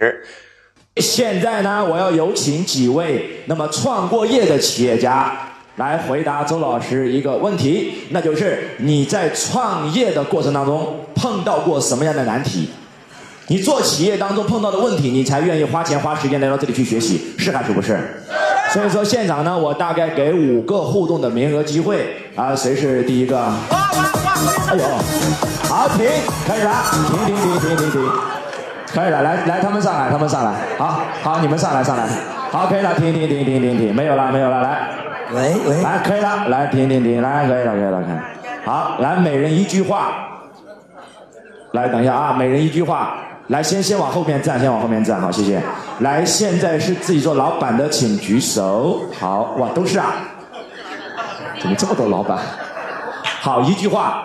是。现在呢，我要有请几位那么创过业的企业家来回答周老师一个问题，那就是你在创业的过程当中碰到过什么样的难题？你做企业当中碰到的问题，你才愿意花钱花时间来到这里去学习，是还是不是？所以说现场呢，我大概给五个互动的名额机会啊，谁是第一个？哎呦，好停，开始了，停停停停停停，可以了，来来，他们上来，他们上来，好好，你们上来上来，好，可以了，停停停停停停，没有了没有了，来，喂喂，来可以了，来停停停，来可以了可以了，看，好，来每人一句话，来等一下啊，每人一句话。来，先先往后面站，先往后面站，好，谢谢。来，现在是自己做老板的，请举手。好，哇，都是啊，怎么这么多老板？好，一句话，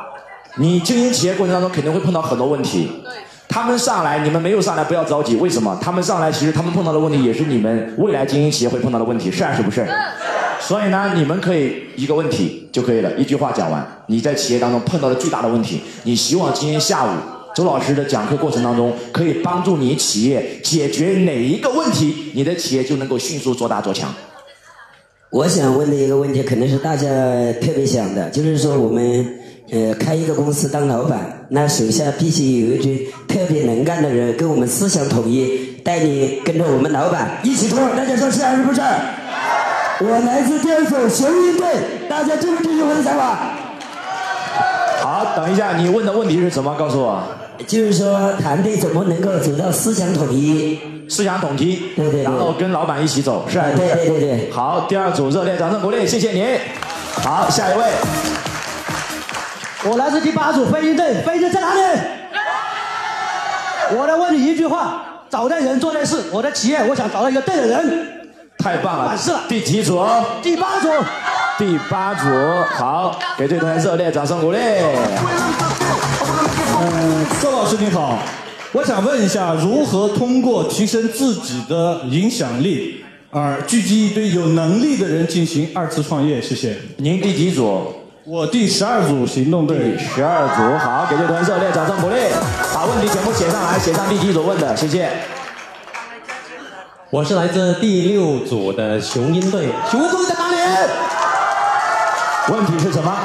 你经营企业过程当中肯定会碰到很多问题。他们上来，你们没有上来，不要着急。为什么？他们上来，其实他们碰到的问题也是你们未来经营企业会碰到的问题，是还是不是？所以呢，你们可以一个问题就可以了，一句话讲完。你在企业当中碰到的最大的问题，你希望今天下午。周老师的讲课过程当中，可以帮助你企业解决哪一个问题，你的企业就能够迅速做大做强。我想问的一个问题，肯定是大家特别想的，就是说我们呃开一个公司当老板，那手下必须有一群特别能干的人，跟我们思想统一，带你跟着我们老板一起做。大家说是还是不是？我来自第二组雄鹰队，大家支不支持我的想法？好，等一下，你问的问题是什么？告诉我。就是说，团队怎么能够走到思想统一？思想统一，对对，然后跟老板一起走，是吧？对对对对。好，第二组热烈掌声鼓励，谢谢您。好，下一位。我来自第八组飞鹰队，飞鹰在哪里？我来问你一句话：找对人做对事。我的企业，我想找到一个对的人。太棒了，完事了。第几组？第八组。第八组，好，给这同学热烈掌声鼓励。嗯，周老师你好，我想问一下，如何通过提升自己的影响力，而聚集一堆有能力的人进行二次创业？谢谢。您第几组？我第十二组行动队。十二组，好，给这同学热烈掌声鼓励。把问题全部写上来，写上第几组问的，谢谢。我是来自第六组的雄鹰队，雄鹰队在哪里？问题是什么？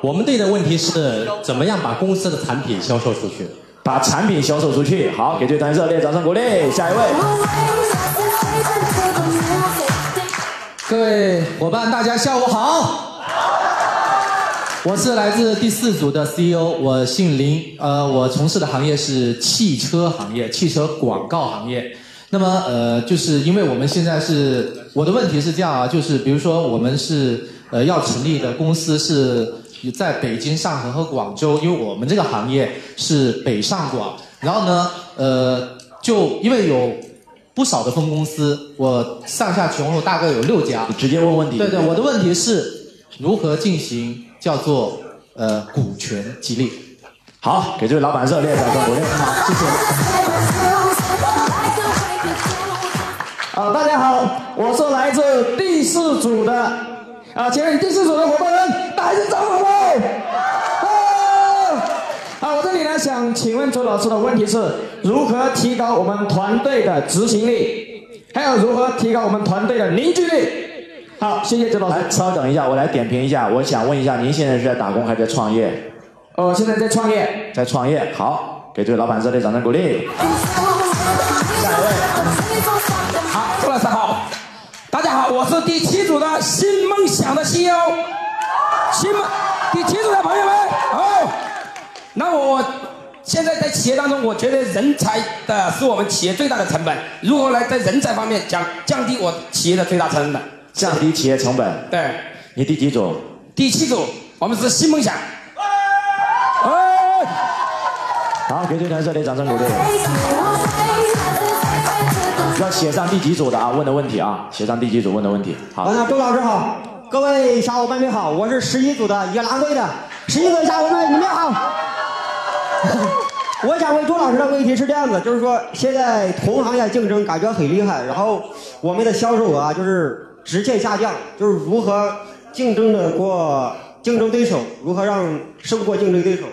我们队的问题是怎么样把公司的产品销售出去？把产品销售出去。好，给这团热烈掌声鼓励。下一位。各位伙伴，大家下午好。我是来自第四组的 CEO，我姓林，呃，我从事的行业是汽车行业，汽车广告行业。那么，呃，就是因为我们现在是，我的问题是这样啊，就是比如说我们是呃要成立的公司是。在北京、上海和广州，因为我们这个行业是北上广，然后呢，呃，就因为有不少的分公司，我上下全国大概有六家。你直接问问题。对对，我的问题是如何进行叫做呃股权激励？好，给这位老板热烈掌声鼓励。好，谢谢。啊，大家好，我是来自第四组的。啊，请问第四组的伙伴们，大声掌声好！啊，我这里呢想请问周老师的问题是，如何提高我们团队的执行力，还有如何提高我们团队的凝聚力？好，谢谢周老师。来，稍等一下，我来点评一下。我想问一下，您现在是在打工还是在创业？哦，现在在创业。在创业，好，给这位老板热烈掌声鼓励。下一位。好，周老师好。大家好，我是第七组的新梦想的 CEO，新梦第七组的朋友们，好。那我现在在企业当中，我觉得人才的是我们企业最大的成本。如何来在人才方面降降低我企业的最大成本？降低企业成本。对。你第几组？第七组，我们是新梦想。好，给这团热烈掌声鼓励。要写上第几组的啊？问的问题啊，写上第几组问的问题。好，那周老师好，各位小伙伴们好，我是十一组的野狼队的十一组的小伙伴们，你们好。我想问周老师的问题是这样子，就是说现在同行业竞争感觉很厉害，然后我们的销售额啊就是直线下降，就是如何竞争的过竞争对手，如何让胜过竞争对手。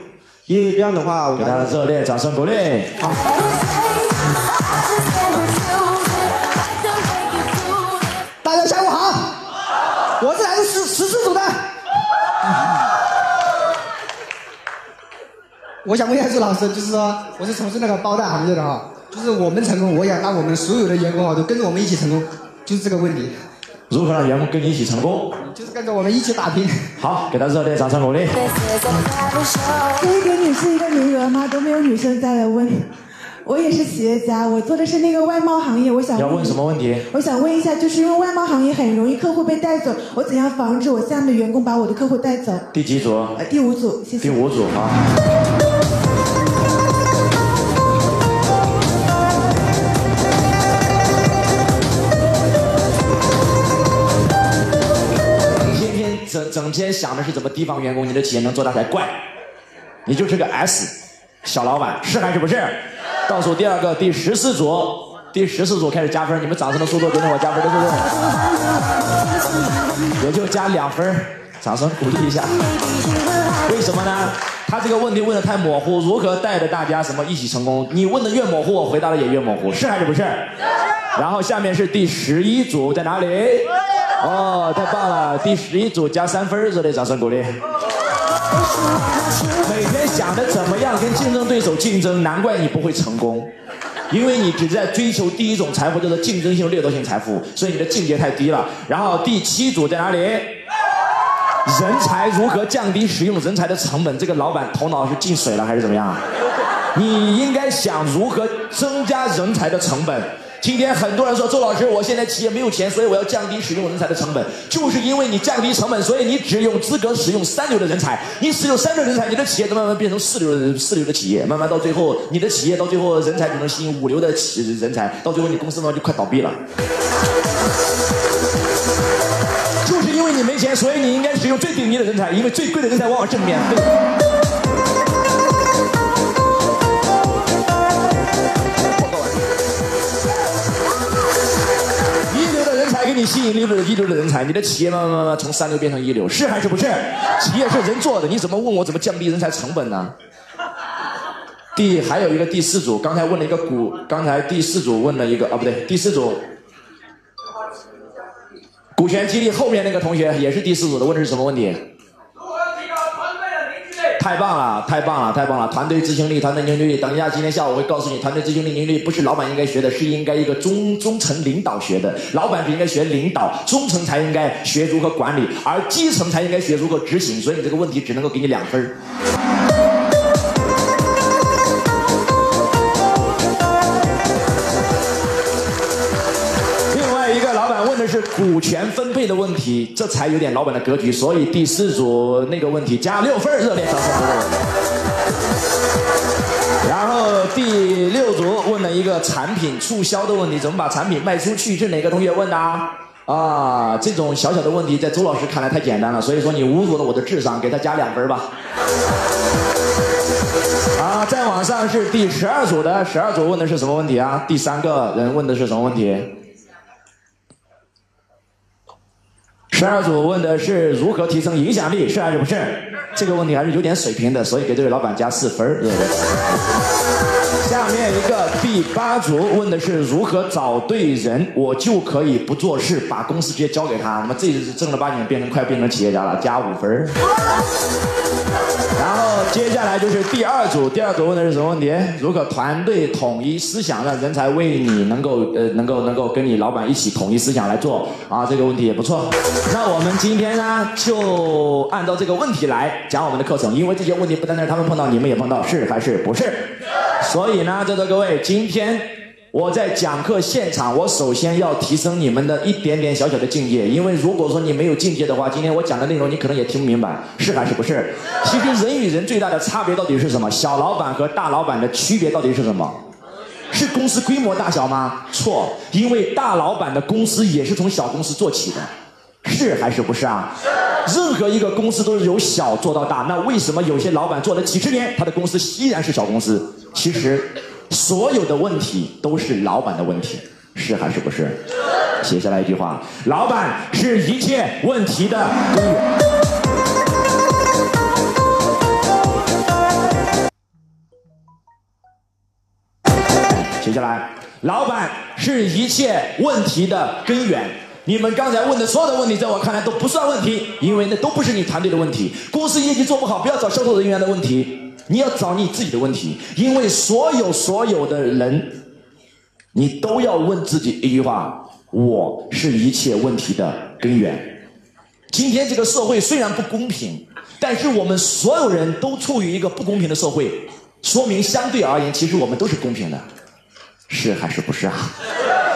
因为这样的话，我给大家热烈掌声鼓励。好。大家下午好，我是来自十十四组的。我想问一下朱老师，就是说我是从事那个包蛋行业的哈，就是我们成功，我想让我们所有的员工哈都跟着我们一起成功，就是这个问题。如何让员工跟你一起成功？就是跟着我们一起打拼。好，给他热烈掌声鼓励。可以给你是一个名额吗？都没有女生再来问。我也是企业家，我做的是那个外贸行业，我想要问什么问题？我想问一下，就是因为外贸行业很容易客户被带走，我怎样防止我下面的员工把我的客户带走？第几组？呃，第五组，谢谢。第五组啊。整天想的是怎么提防员工，你的企业能做大才怪。你就是个 S 小老板，是还是不是？倒数第二个，第十四组，第十四组开始加分，你们掌声的速度跟着我加分的速度，也就加两分，掌声鼓励一下。为什么呢？他这个问题问的太模糊，如何带着大家什么一起成功？你问的越模糊，我回答的也越模糊，是还是不是？然后下面是第十一组在哪里？哦，太棒了！第十一组加三分，热烈掌声鼓励。每天想着怎么样跟竞争对手竞争，难怪你不会成功，因为你只在追求第一种财富，叫做竞争性掠夺性财富，所以你的境界太低了。然后第七组在哪里？人才如何降低使用人才的成本？这个老板头脑是进水了还是怎么样？你应该想如何增加人才的成本。今天很多人说周老师，我现在企业没有钱，所以我要降低使用人才的成本。就是因为你降低成本，所以你只有资格使用三流的人才。你使用三流人才，你的企业就慢慢变成四流的四流的企业，慢慢到最后，你的企业到最后人才只能吸引五流的企人才，到最后你公司呢就快倒闭了。就是因为你没钱，所以你应该使用最顶级的人才，因为最贵的人才往往是免费的吸引一流的一流的人才，你的企业慢慢慢慢从三流变成一流，是还是不是？企业是人做的，你怎么问我怎么降低人才成本呢？第还有一个第四组，刚才问了一个股，刚才第四组问了一个啊不对，第四组股权激励后面那个同学也是第四组的，问的是什么问题？太棒了，太棒了，太棒了！团队执行力，团队凝聚力。等一下，今天下午我会告诉你，团队执行力、凝聚力不是老板应该学的，是应该一个中中层领导学的。老板是应该学领导，中层才应该学如何管理，而基层才应该学如何执行。所以你这个问题只能够给你两分儿。这是股权分配的问题，这才有点老板的格局。所以第四组那个问题加六分，热烈掌声。然后第六组问了一个产品促销的问题，怎么把产品卖出去？是哪个同学问的啊？这种小小的问题在周老师看来太简单了，所以说你侮辱了我的智商，给他加两分吧。啊，再往上是第十二组的，十二组问的是什么问题啊？第三个人问的是什么问题？十二组问的是如何提升影响力，是还是不是？这个问题还是有点水平的，所以给这位老板加四分儿。下面一个第八组问的是如何找对人，我就可以不做事，把公司直接交给他。那么这是正儿八经变成快变成企业家了，加五分儿。然后接下来就是第二组，第二组问的是什么问题？如何团队统一思想，让人才为你能够呃能够能够跟你老板一起统一思想来做啊？这个问题也不错。那我们今天呢，就按照这个问题来讲我们的课程，因为这些问题不单单是他们碰到，你们也碰到，是还是不是？所以呢，在座各位，今天我在讲课现场，我首先要提升你们的一点点小小的境界，因为如果说你没有境界的话，今天我讲的内容你可能也听不明白，是还是不是？其实人与人最大的差别到底是什么？小老板和大老板的区别到底是什么？是公司规模大小吗？错，因为大老板的公司也是从小公司做起的。是还是不是啊？任何一个公司都是由小做到大，那为什么有些老板做了几十年，他的公司依然是小公司？其实，所有的问题都是老板的问题，是还是不是？写下来一句话：老板是一切问题的根源。写下来，老板是一切问题的根源。你们刚才问的所有的问题，在我看来都不算问题，因为那都不是你团队的问题。公司业绩做不好，不要找销售人员的问题，你要找你自己的问题，因为所有所有的人，你都要问自己一句话：我是一切问题的根源。今天这个社会虽然不公平，但是我们所有人都处于一个不公平的社会，说明相对而言，其实我们都是公平的，是还是不是啊？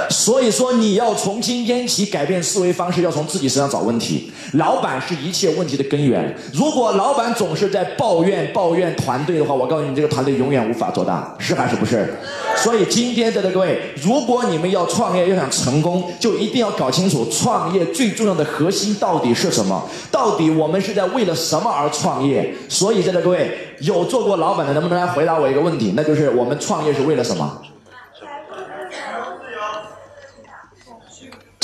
所以说，你要从今天起改变思维方式，要从自己身上找问题。老板是一切问题的根源。如果老板总是在抱怨抱怨团队的话，我告诉你，这个团队永远无法做大，是还是不是？所以今天在座各位，如果你们要创业，要想成功，就一定要搞清楚创业最重要的核心到底是什么？到底我们是在为了什么而创业？所以在座各位，有做过老板的，能不能来回答我一个问题？那就是我们创业是为了什么？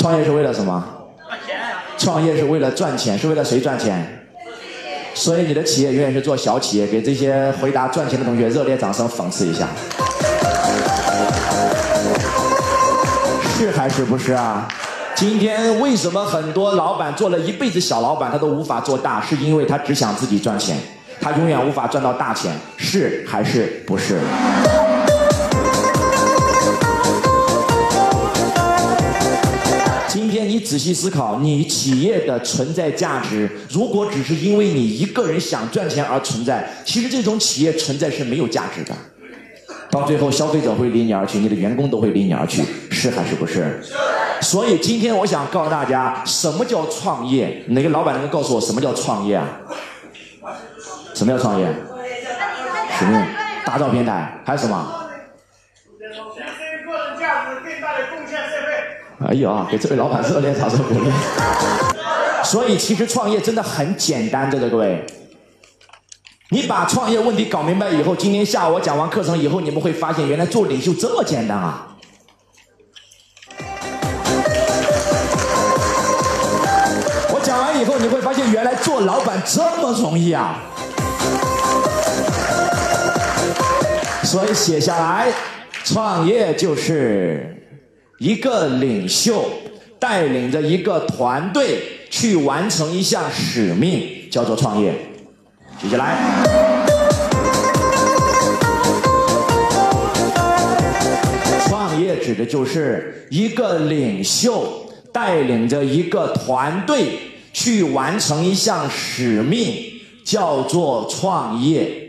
创业是为了什么？创业是为了赚钱，是为了谁赚钱？所以你的企业永远是做小企业。给这些回答赚钱的同学热烈掌声，讽刺一下。是还是不是啊？今天为什么很多老板做了一辈子小老板，他都无法做大？是因为他只想自己赚钱，他永远无法赚到大钱。是还是不是？今天你仔细思考，你企业的存在价值，如果只是因为你一个人想赚钱而存在，其实这种企业存在是没有价值的。到最后，消费者会离你而去，你的员工都会离你而去，是还是不是？所以今天我想告诉大家，什么叫创业？哪个老板能够告诉我什么叫创业啊？什么叫创业？使命，打造平台，还有什么？哎呀，给这位老板热烈掌声鼓励。所以其实创业真的很简单，在座各位。你把创业问题搞明白以后，今天下午我讲完课程以后，你们会发现原来做领袖这么简单啊！我讲完以后，你会发现原来做老板这么容易啊！所以写下来，创业就是一个领袖带领着一个团队去完成一项使命，叫做创业。举起来，创业指的就是一个领袖带领着一个团队去完成一项使命，叫做创业。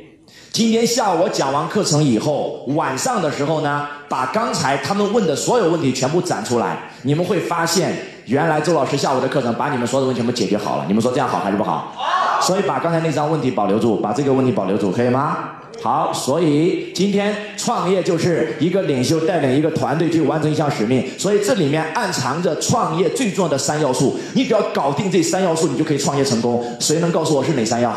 今天下午我讲完课程以后，晚上的时候呢，把刚才他们问的所有问题全部展出来，你们会发现，原来周老师下午的课程把你们所有的问题全部解决好了。你们说这样好还是不好？所以把刚才那张问题保留住，把这个问题保留住，可以吗？好，所以今天创业就是一个领袖带领一个团队去完成一项使命，所以这里面暗藏着创业最重要的三要素。你只要搞定这三要素，你就可以创业成功。谁能告诉我是哪三要？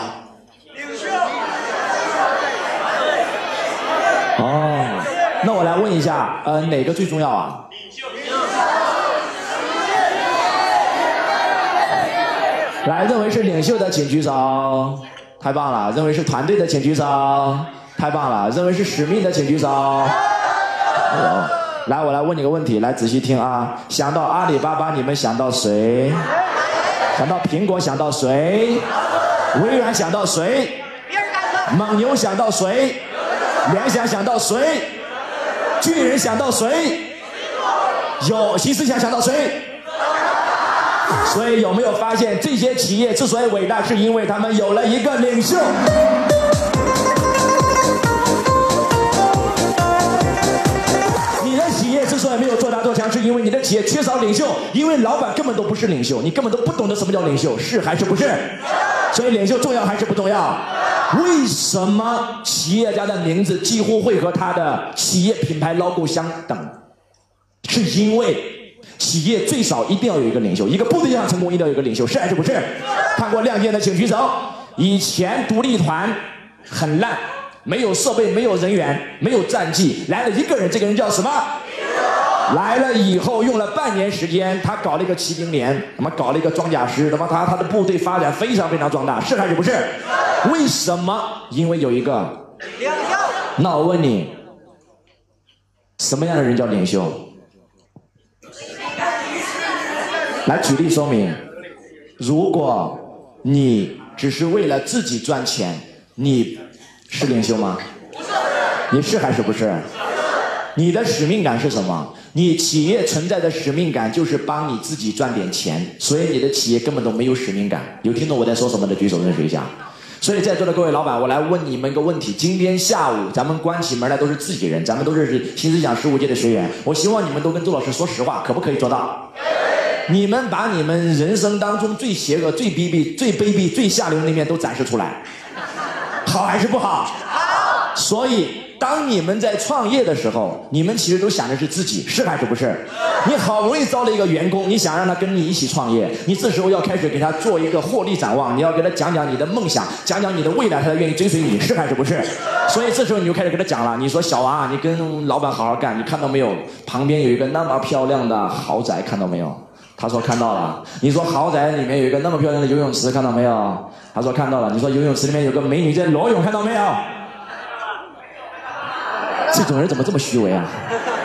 哦，那我来问一下，呃，哪个最重要啊？来，认为是领袖的请举手，太棒了；认为是团队的请举手，太棒了；认为是使命的请举手。来，我来问你个问题，来仔细听啊！想到阿里巴巴，你们想到谁？想到苹果，想到谁？微软想到谁？蒙牛想到谁？联想想到谁？巨人想到谁？有新思想想到谁？所以有没有发现，这些企业之所以伟大，是因为他们有了一个领袖。你的企业之所以没有做大做强，是因为你的企业缺少领袖，因为老板根本都不是领袖，你根本都不懂得什么叫领袖，是还是不是？所以领袖重要还是不重要？为什么企业家的名字几乎会和他的企业品牌 logo 相等？是因为。企业最少一定要有一个领袖，一个部队想成功，一定要有一个领袖，是还是不是？看过《亮剑》的请举手。以前独立团很烂，没有设备，没有人员，没有战绩，来了一个人，这个人叫什么？来了以后用了半年时间，他搞了一个骑兵连，他妈搞了一个装甲师，他妈他他的部队发展非常非常壮大，是还是不是？为什么？因为有一个领袖。那我问你，什么样的人叫领袖？来举例说明，如果你只是为了自己赚钱，你是领袖吗？你是还是不是？你的使命感是什么？你企业存在的使命感就是帮你自己赚点钱，所以你的企业根本都没有使命感。有听懂我在说什么的举手认识一下。所以在座的各位老板，我来问你们一个问题：今天下午咱们关起门来都是自己人，咱们都认识新思想十五届的学员，我希望你们都跟周老师说实话，可不可以做到？你们把你们人生当中最邪恶、最卑鄙、最卑鄙、最下流的那面都展示出来，好还是不好？好。所以，当你们在创业的时候，你们其实都想的是自己，是还是不是？你好不容易招了一个员工，你想让他跟你一起创业，你这时候要开始给他做一个获利展望，你要给他讲讲你的梦想，讲讲你的未来，他才愿意追随你，是还是不是？所以这时候你就开始给他讲了，你说小王啊，你跟老板好好干，你看到没有？旁边有一个那么漂亮的豪宅，看到没有？他说看到了。你说豪宅里面有一个那么漂亮的游泳池，看到没有？他说看到了。你说游泳池里面有个美女在裸泳，看到没有？这种人怎么这么虚伪啊？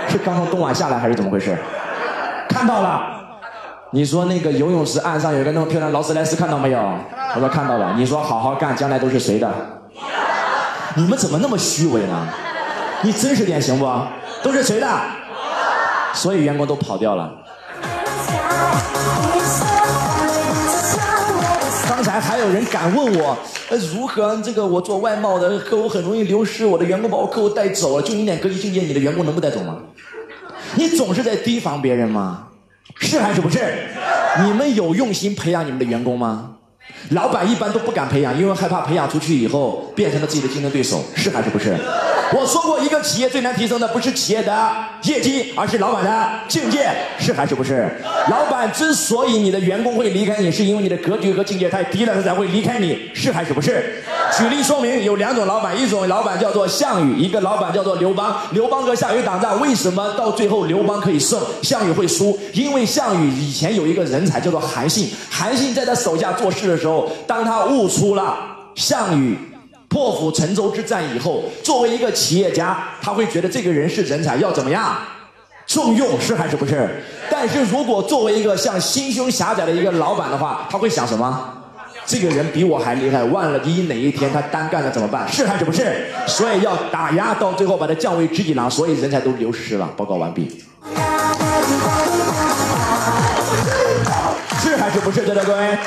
是刚从东莞下来还是怎么回事？看到了。你说那个游泳池岸上有个那么漂亮劳斯莱斯，看到没有？他说看到了。你说好好干，将来都是谁的？你们怎么那么虚伪呢？你真实点行不？都是谁的？所以员工都跑掉了。刚才还有人敢问我，呃，如何这个我做外贸的客户很容易流失，我的员工把我客户带走了，就你点格局境界，你的员工能不带走吗？你总是在提防别人吗？是还是不是？你们有用心培养你们的员工吗？老板一般都不敢培养，因为害怕培养出去以后变成了自己的竞争对手，是还是不是？我说过，一个企业最难提升的不是企业的业绩，而是老板的境界，是还是不是？老板之所以你的员工会离开你，是因为你的格局和境界太低了，他才会离开你，是还是不是？举例说明，有两种老板，一种老板叫做项羽，一个老板叫做刘邦。刘邦和项羽打仗，为什么到最后刘邦可以胜，项羽会输？因为项羽以前有一个人才叫做韩信，韩信在他手下做事的时候，当他悟出了项羽。破釜沉舟之战以后，作为一个企业家，他会觉得这个人是人才，要怎么样重用，是还是不是？但是如果作为一个像心胸狭窄的一个老板的话，他会想什么？这个人比我还厉害，万了一哪一天他单干了怎么办？是还是不是？所以要打压，到最后把他降为知己郎，所以人才都流失了。报告完毕。是还是不是？在座各位？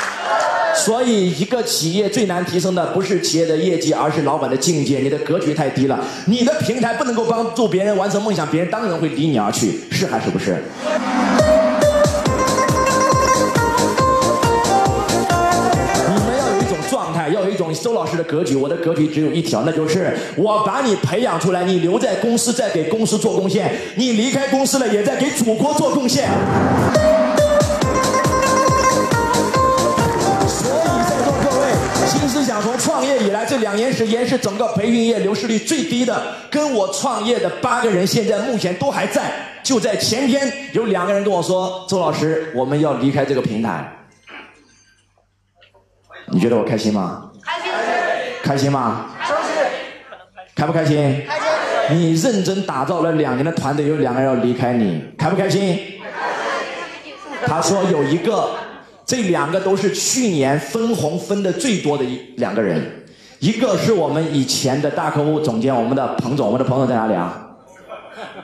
所以，一个企业最难提升的不是企业的业绩，而是老板的境界。你的格局太低了，你的平台不能够帮助别人完成梦想，别人当然会离你而去，是还是不是？你们要有一种状态，要有一种周老师的格局。我的格局只有一条，那就是我把你培养出来，你留在公司，在给公司做贡献；你离开公司了，也在给祖国做贡献。想从创业以来这两年时间是整个培训业流失率最低的，跟我创业的八个人现在目前都还在。就在前天，有两个人跟我说：“周老师，我们要离开这个平台。”你觉得我开心吗？开心。开心吗？开心。开不开心？开心。你认真打造了两年的团队，有两个人要离开你，开不开心？开心。他说有一个。这两个都是去年分红分的最多的一两个人，一个是我们以前的大客户总监，我们的彭总，我们的彭总在哪里啊？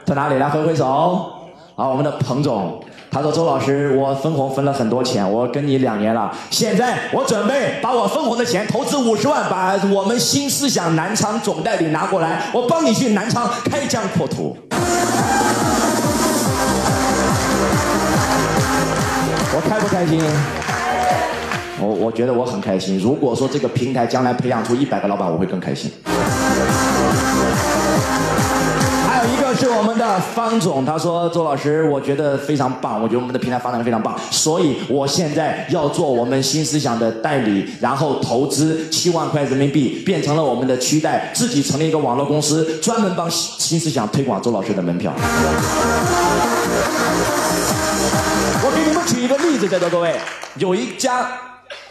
在哪里？来挥挥手。好，我们的彭总，他说周老师，我分红分了很多钱，我跟你两年了，现在我准备把我分红的钱投资五十万，把我们新思想南昌总代理拿过来，我帮你去南昌开疆扩土。我开不开心？我我觉得我很开心。如果说这个平台将来培养出一百个老板，我会更开心。还有一个是我们的方总，他说：“周老师，我觉得非常棒，我觉得我们的平台发展的非常棒，所以我现在要做我们新思想的代理，然后投资七万块人民币，变成了我们的区代，自己成立一个网络公司，专门帮新思想推广周老师的门票。”我给你们举一个例子，在座各位，有一家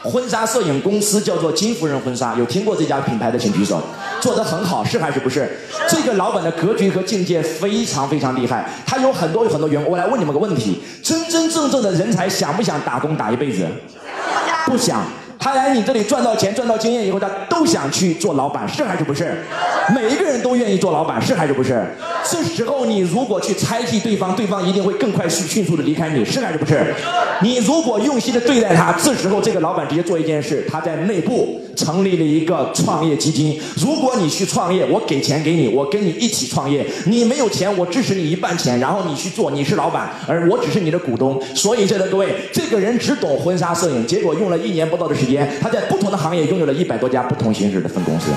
婚纱摄影公司叫做金夫人婚纱，有听过这家品牌的请举手。做得很好，是还是不是？这个老板的格局和境界非常非常厉害，他有很多有很多员工。我来问你们个问题：真真正正的人才想不想打工打一辈子？不想。他来你这里赚到钱、赚到经验以后，他都想去做老板，是还是不是？每一个人都愿意做老板，是还是不是？这时候你如果去猜忌对方，对方一定会更快迅迅速的离开你，是还是不是？你如果用心的对待他，这时候这个老板直接做一件事，他在内部成立了一个创业基金。如果你去创业，我给钱给你，我跟你一起创业。你没有钱，我支持你一半钱，然后你去做，你是老板，而我只是你的股东。所以，在的各位，这个人只懂婚纱摄影，结果用了一年不到的时间，他在不同的行业拥有了一百多家不同形式的分公司。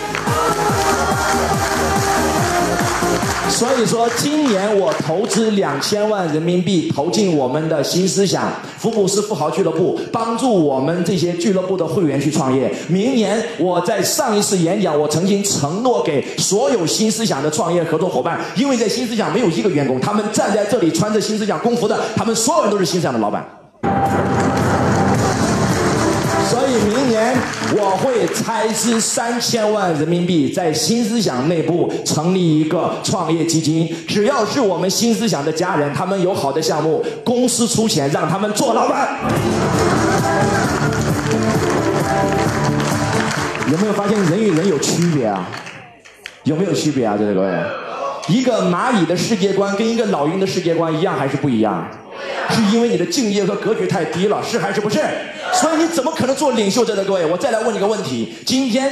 所以说，今年我投资两千万人民币投进我们的新思想福布斯富豪俱乐部，帮助我们这些俱乐部的会员去创业。明年我在上一次演讲，我曾经承诺给所有新思想的创业合作伙伴，因为在新思想没有一个员工，他们站在这里穿着新思想工服的，他们所有人都是新思想的老板。所以明年我会拆资三千万人民币，在新思想内部成立一个创业基金。只要是我们新思想的家人，他们有好的项目，公司出钱让他们做老板。有没有发现人与人有区别啊？有没有区别啊？这位各位，一个蚂蚁的世界观跟一个老鹰的世界观一样还是不一样？是因为你的敬业和格局太低了，是还是不是？所以你怎么可能做领袖？在的各位，我再来问你个问题：今天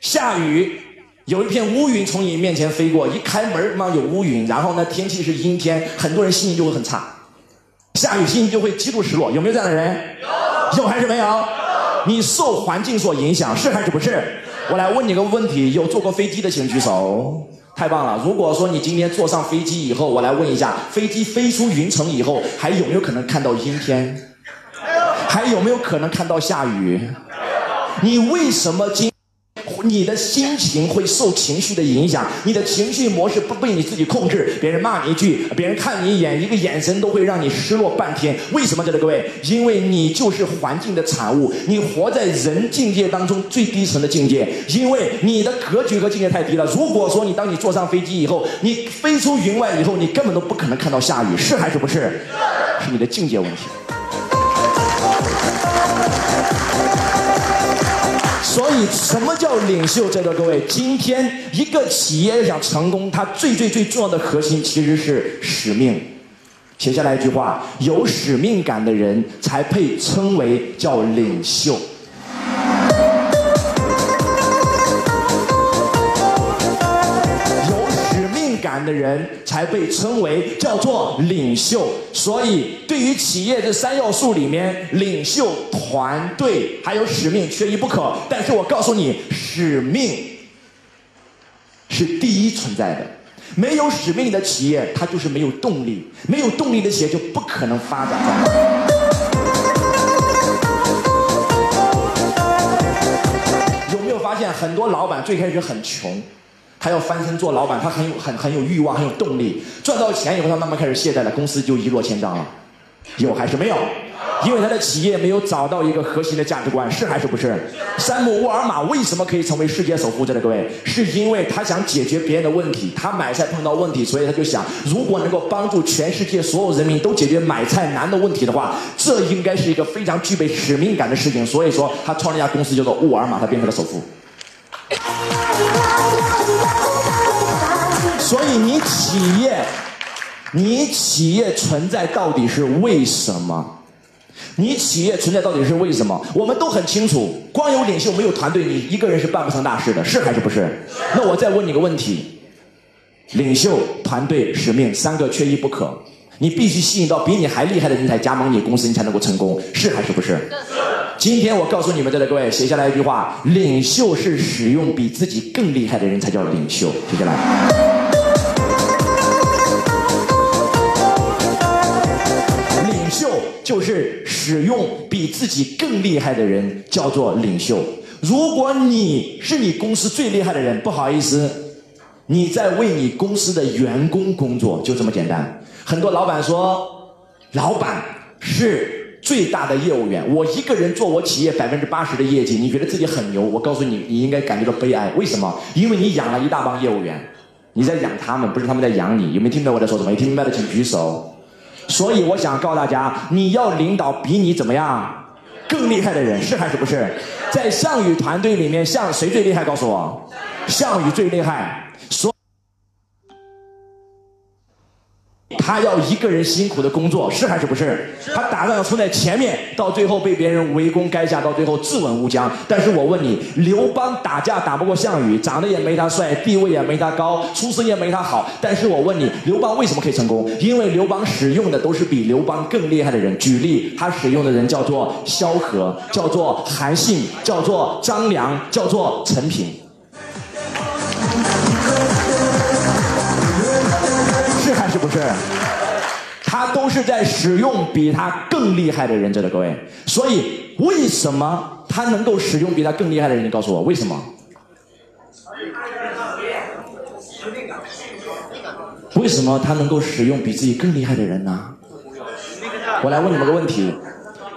下雨，有一片乌云从你面前飞过，一开门嘛有乌云，然后呢天气是阴天，很多人心情就会很差，下雨心情就会极度失落。有没有这样的人？有，有还是没有？你受环境所影响，是还是不是？我来问你个问题：有坐过飞机的请举手。太棒了！如果说你今天坐上飞机以后，我来问一下，飞机飞出云层以后，还有没有可能看到阴天？还有没有可能看到下雨？你为什么今？你的心情会受情绪的影响，你的情绪模式不被你自己控制。别人骂你一句，别人看你一眼，一个眼神都会让你失落半天。为什么？这里各位，因为你就是环境的产物，你活在人境界当中最低层的境界，因为你的格局和境界太低了。如果说你当你坐上飞机以后，你飞出云外以后，你根本都不可能看到下雨，是还是不是？是你的境界问题。所以，什么叫领袖？在座各位，今天一个企业要想成功，它最最最重要的核心其实是使命。写下来一句话：有使命感的人才配称为叫领袖。敢的人才被称为叫做领袖，所以对于企业这三要素里面，领袖、团队还有使命缺一不可。但是我告诉你，使命是第一存在的。没有使命的企业，它就是没有动力；没有动力的企业就不可能发展。有没有发现，很多老板最开始很穷？他要翻身做老板，他很有很很有欲望，很有动力。赚到钱以后，他慢慢开始懈怠了，公司就一落千丈了。有还是没有？因为他的企业没有找到一个核心的价值观，是还是不是？山姆沃尔玛为什么可以成为世界首富？这里各位，是因为他想解决别人的问题。他买菜碰到问题，所以他就想，如果能够帮助全世界所有人民都解决买菜难的问题的话，这应该是一个非常具备使命感的事情。所以说，他创了一家公司叫做沃尔玛，他变成了首富。所以你企业，你企业存在到底是为什么？你企业存在到底是为什么？我们都很清楚，光有领袖没有团队，你一个人是办不成大事的，是还是不是？那我再问你个问题：领袖、团队、使命三个缺一不可，你必须吸引到比你还厉害的人才加盟你公司，你才能够成功，是还是不是？今天我告诉你们，在座各位写下来一句话：领袖是使用比自己更厉害的人才叫领袖。写下来。就是使用比自己更厉害的人叫做领袖。如果你是你公司最厉害的人，不好意思，你在为你公司的员工工作，就这么简单。很多老板说，老板是最大的业务员，我一个人做我企业百分之八十的业绩，你觉得自己很牛？我告诉你，你应该感觉到悲哀。为什么？因为你养了一大帮业务员，你在养他们，不是他们在养你。有没有听明白我在说什么？听明白的请举手。所以我想告诉大家，你要领导比你怎么样更厉害的人，是还是不是？在项羽团队里面，项谁最厉害？告诉我，项羽最厉害。所他要一个人辛苦的工作，是还是不是？他打仗要冲在前面，到最后被别人围攻垓下，到最后自刎乌江。但是我问你，刘邦打架打不过项羽，长得也没他帅，地位也没他高，出身也没他好。但是我问你，刘邦为什么可以成功？因为刘邦使用的都是比刘邦更厉害的人。举例，他使用的人叫做萧何，叫做韩信，叫做张良，叫做陈平。是？他都是在使用比他更厉害的人，这的各位。所以为什么他能够使用比他更厉害的人？你告诉我为什么？为什么他能够使用比自己更厉害的人呢？我来问你们个问题：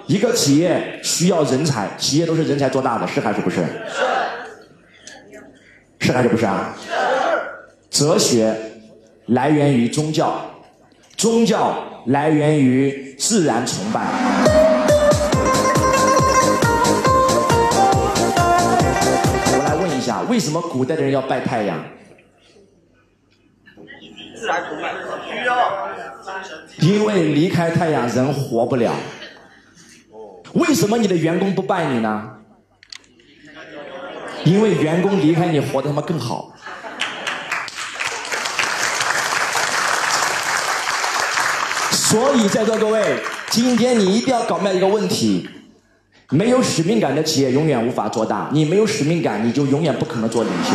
一个企业需要人才，企业都是人才做大的，是还是不是？是还是不是啊？哲学来源于宗教，宗教来源于自然崇拜。我来问一下，为什么古代的人要拜太阳？自然崇拜需要。因为离开太阳人活不了。为什么你的员工不拜你呢？因为员工离开你活得他妈更好。所以在座各位，今天你一定要搞明白一个问题：没有使命感的企业永远无法做大。你没有使命感，你就永远不可能做领袖。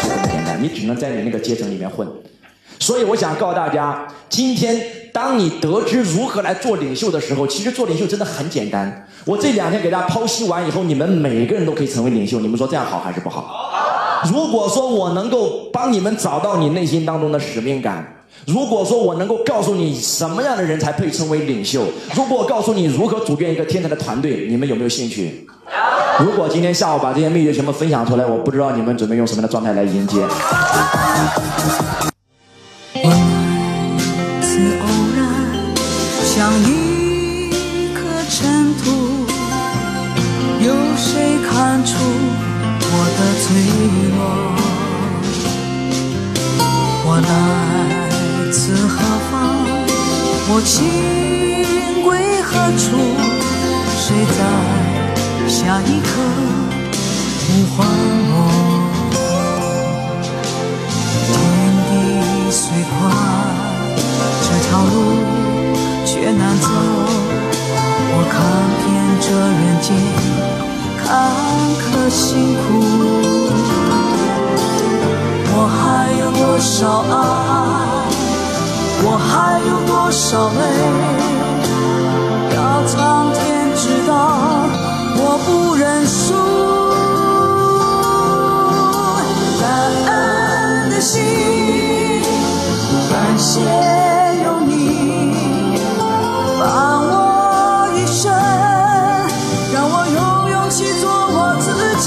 就这么简单，你只能在你那个阶层里面混。所以我想告诉大家，今天当你得知如何来做领袖的时候，其实做领袖真的很简单。我这两天给大家剖析完以后，你们每个人都可以成为领袖。你们说这样好还是不好？如果说我能够帮你们找到你内心当中的使命感，如果说我能够告诉你什么样的人才配称为领袖，如果我告诉你如何组建一个天才的团队，你们有没有兴趣？如果今天下午把这些秘诀全部分享出来，我不知道你们准备用什么样的状态来迎接。我情归何处？谁在下一刻呼唤我？天地虽宽，这条路却难走。我看遍这人间坎坷辛苦，我还有多少爱？我还有多少泪？要苍天知道，我不认输。感恩的心，感谢有你伴我一生，让我有勇气做我自己。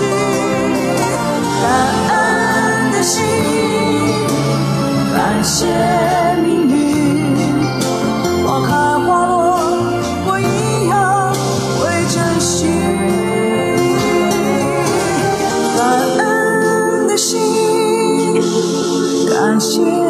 感恩的心，感谢感